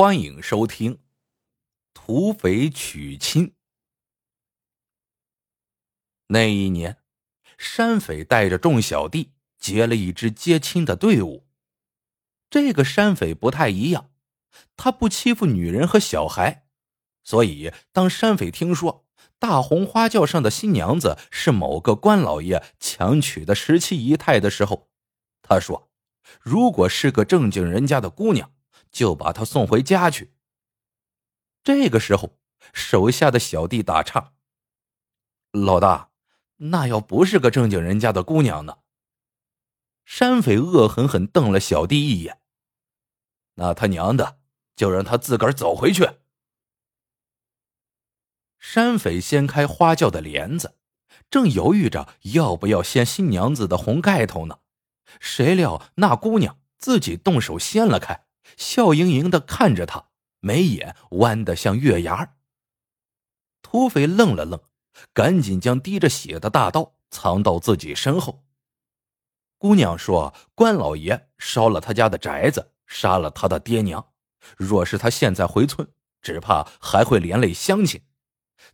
欢迎收听土匪娶亲。那一年，山匪带着众小弟结了一支接亲的队伍。这个山匪不太一样，他不欺负女人和小孩，所以当山匪听说大红花轿上的新娘子是某个官老爷强娶的十七姨太的时候，他说：“如果是个正经人家的姑娘。”就把他送回家去。这个时候，手下的小弟打岔：“老大，那要不是个正经人家的姑娘呢？”山匪恶狠狠瞪了小弟一眼：“那他娘的，就让他自个儿走回去。”山匪掀开花轿的帘子，正犹豫着要不要掀新娘子的红盖头呢，谁料那姑娘自己动手掀了开。笑盈盈的看着他，眉眼弯得像月牙土匪愣了愣，赶紧将滴着血的大刀藏到自己身后。姑娘说：“关老爷烧了他家的宅子，杀了他的爹娘。若是他现在回村，只怕还会连累乡亲。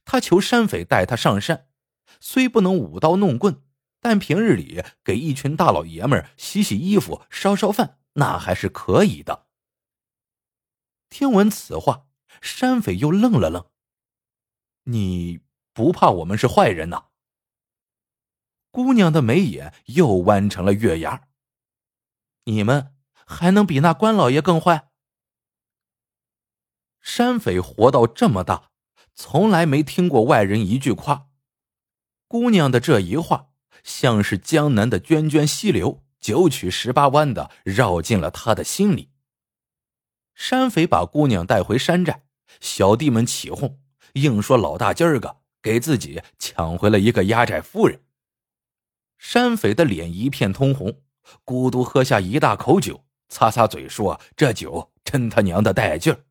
他求山匪带他上山，虽不能舞刀弄棍，但平日里给一群大老爷们洗洗衣服、烧烧饭，那还是可以的。”听闻此话，山匪又愣了愣。你不怕我们是坏人呐？姑娘的眉眼又弯成了月牙。你们还能比那关老爷更坏？山匪活到这么大，从来没听过外人一句夸。姑娘的这一话，像是江南的涓涓溪流，九曲十八弯的绕进了他的心里。山匪把姑娘带回山寨，小弟们起哄，硬说老大今儿个给自己抢回了一个压寨夫人。山匪的脸一片通红，咕嘟喝下一大口酒，擦擦嘴说：“这酒真他娘的带劲儿。”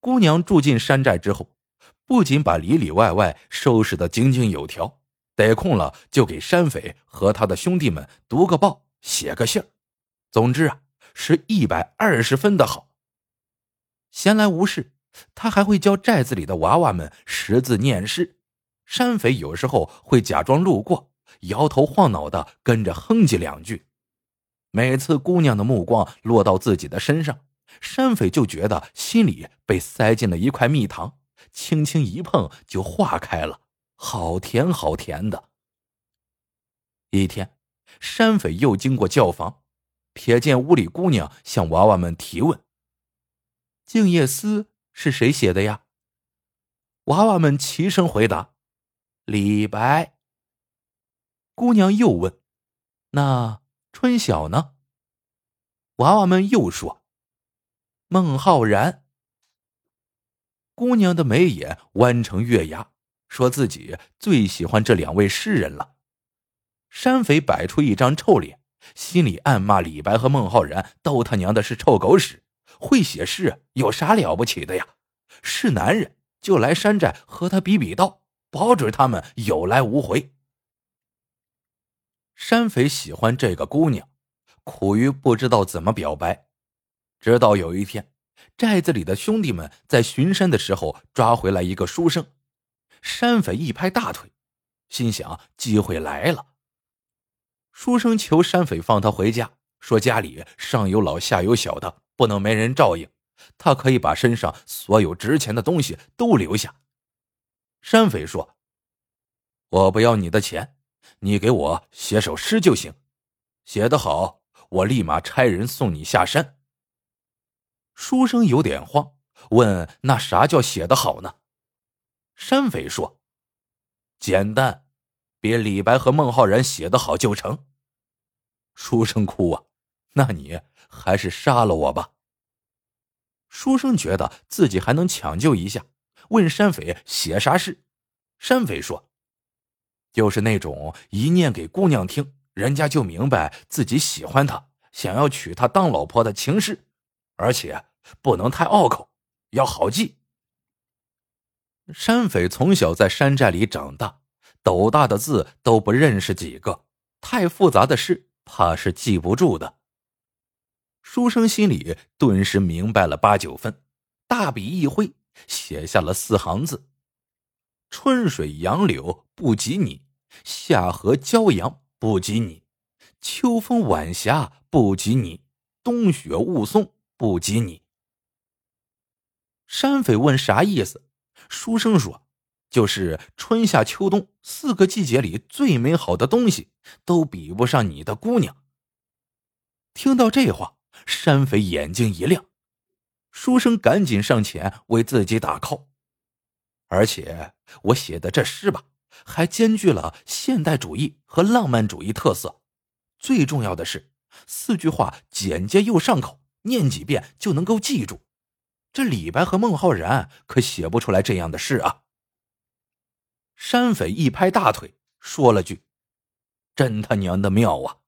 姑娘住进山寨之后，不仅把里里外外收拾的井井有条，得空了就给山匪和他的兄弟们读个报、写个信儿。总之啊。是一百二十分的好。闲来无事，他还会教寨子里的娃娃们识字念诗。山匪有时候会假装路过，摇头晃脑的跟着哼唧两句。每次姑娘的目光落到自己的身上，山匪就觉得心里被塞进了一块蜜糖，轻轻一碰就化开了，好甜好甜的。一天，山匪又经过教房。瞥见屋里姑娘向娃娃们提问：“静夜思是谁写的呀？”娃娃们齐声回答：“李白。”姑娘又问：“那春晓呢？”娃娃们又说：“孟浩然。”姑娘的眉眼弯成月牙，说自己最喜欢这两位诗人了。山匪摆出一张臭脸。心里暗骂李白和孟浩然都他娘的是臭狗屎，会写诗有啥了不起的呀？是男人就来山寨和他比比刀，保准他们有来无回。山匪喜欢这个姑娘，苦于不知道怎么表白。直到有一天，寨子里的兄弟们在巡山的时候抓回来一个书生，山匪一拍大腿，心想机会来了。书生求山匪放他回家，说家里上有老下有小的，不能没人照应。他可以把身上所有值钱的东西都留下。山匪说：“我不要你的钱，你给我写首诗就行，写得好，我立马差人送你下山。”书生有点慌，问：“那啥叫写得好呢？”山匪说：“简单。”比李白和孟浩然写的好就成。书生哭啊，那你还是杀了我吧。书生觉得自己还能抢救一下，问山匪写啥诗。山匪说：“就是那种一念给姑娘听，人家就明白自己喜欢她，想要娶她当老婆的情诗，而且不能太拗口，要好记。”山匪从小在山寨里长大。斗大的字都不认识几个，太复杂的事怕是记不住的。书生心里顿时明白了八九分，大笔一挥，写下了四行字：“春水杨柳不及你，夏荷骄阳不及你，秋风晚霞不及你，冬雪雾凇不及你。”山匪问啥意思？书生说：“就是春夏秋冬四个季节里最美好的东西，都比不上你的姑娘。”听到这话，山匪眼睛一亮，书生赶紧上前为自己打 call。而且我写的这诗吧，还兼具了现代主义和浪漫主义特色。最重要的是，四句话简洁又上口，念几遍就能够记住。这李白和孟浩然可写不出来这样的诗啊！山匪一拍大腿，说了句：“真他娘的妙啊！”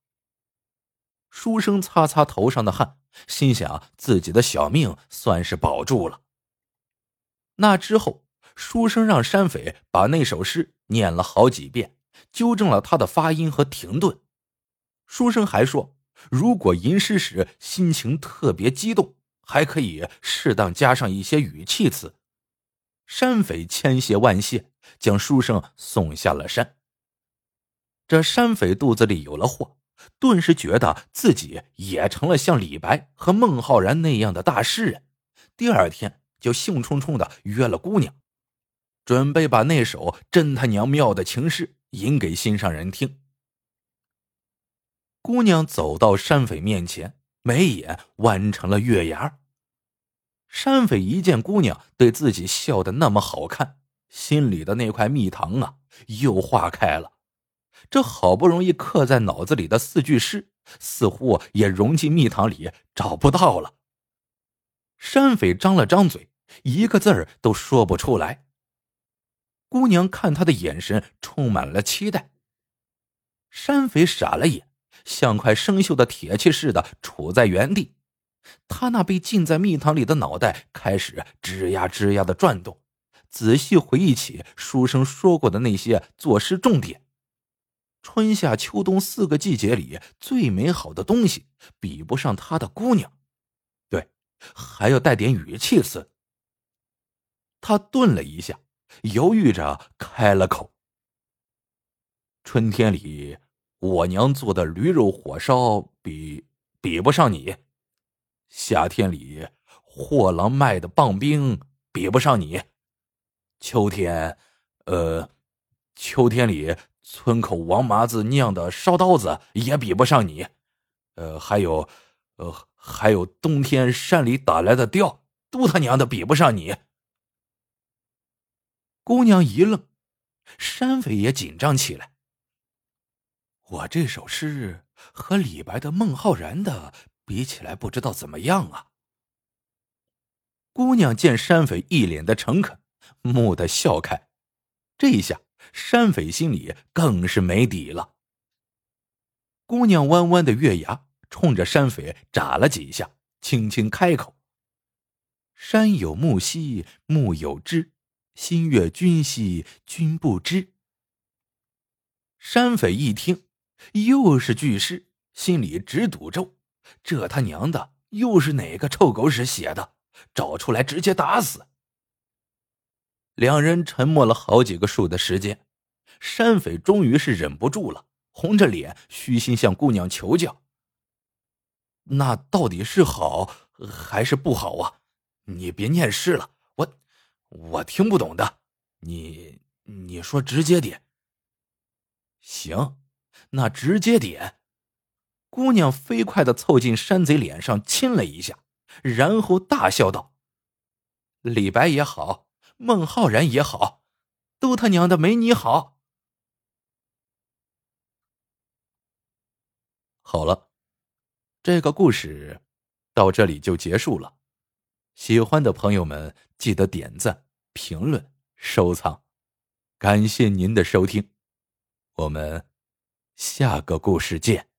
书生擦擦头上的汗，心想自己的小命算是保住了。那之后，书生让山匪把那首诗念了好几遍，纠正了他的发音和停顿。书生还说，如果吟诗时心情特别激动。还可以适当加上一些语气词。山匪千谢万谢，将书生送下了山。这山匪肚子里有了货，顿时觉得自己也成了像李白和孟浩然那样的大诗人。第二天就兴冲冲的约了姑娘，准备把那首真他娘妙的情诗吟给心上人听。姑娘走到山匪面前。眉眼弯成了月牙。山匪一见姑娘对自己笑的那么好看，心里的那块蜜糖啊又化开了。这好不容易刻在脑子里的四句诗，似乎也融进蜜糖里找不到了。山匪张了张嘴，一个字儿都说不出来。姑娘看他的眼神充满了期待。山匪傻了眼。像块生锈的铁器似的杵在原地，他那被浸在蜜糖里的脑袋开始吱呀吱呀的转动，仔细回忆起书生说过的那些作诗重点：春夏秋冬四个季节里最美好的东西，比不上他的姑娘。对，还要带点语气词。他顿了一下，犹豫着开了口：“春天里。”我娘做的驴肉火烧比比不上你，夏天里货郎卖的棒冰比不上你，秋天，呃，秋天里村口王麻子酿的烧刀子也比不上你，呃，还有，呃，还有冬天山里打来的貂，都他娘的比不上你。姑娘一愣，山匪也紧张起来。我这首诗和李白的、孟浩然的比起来，不知道怎么样啊。姑娘见山匪一脸的诚恳，蓦地笑开，这一下山匪心里更是没底了。姑娘弯弯的月牙冲着山匪眨了几下，轻轻开口：“山有木兮木有枝，心悦君兮君不知。”山匪一听。又是句诗，心里直赌咒：这他娘的又是哪个臭狗屎写的？找出来直接打死！两人沉默了好几个数的时间，山匪终于是忍不住了，红着脸虚心向姑娘求教：“那到底是好还是不好啊？你别念诗了，我我听不懂的。你你说直接点。行。”那直接点，姑娘飞快的凑近山贼脸上亲了一下，然后大笑道：“李白也好，孟浩然也好，都他娘的没你好。”好了，这个故事到这里就结束了。喜欢的朋友们记得点赞、评论、收藏，感谢您的收听，我们。下个故事见。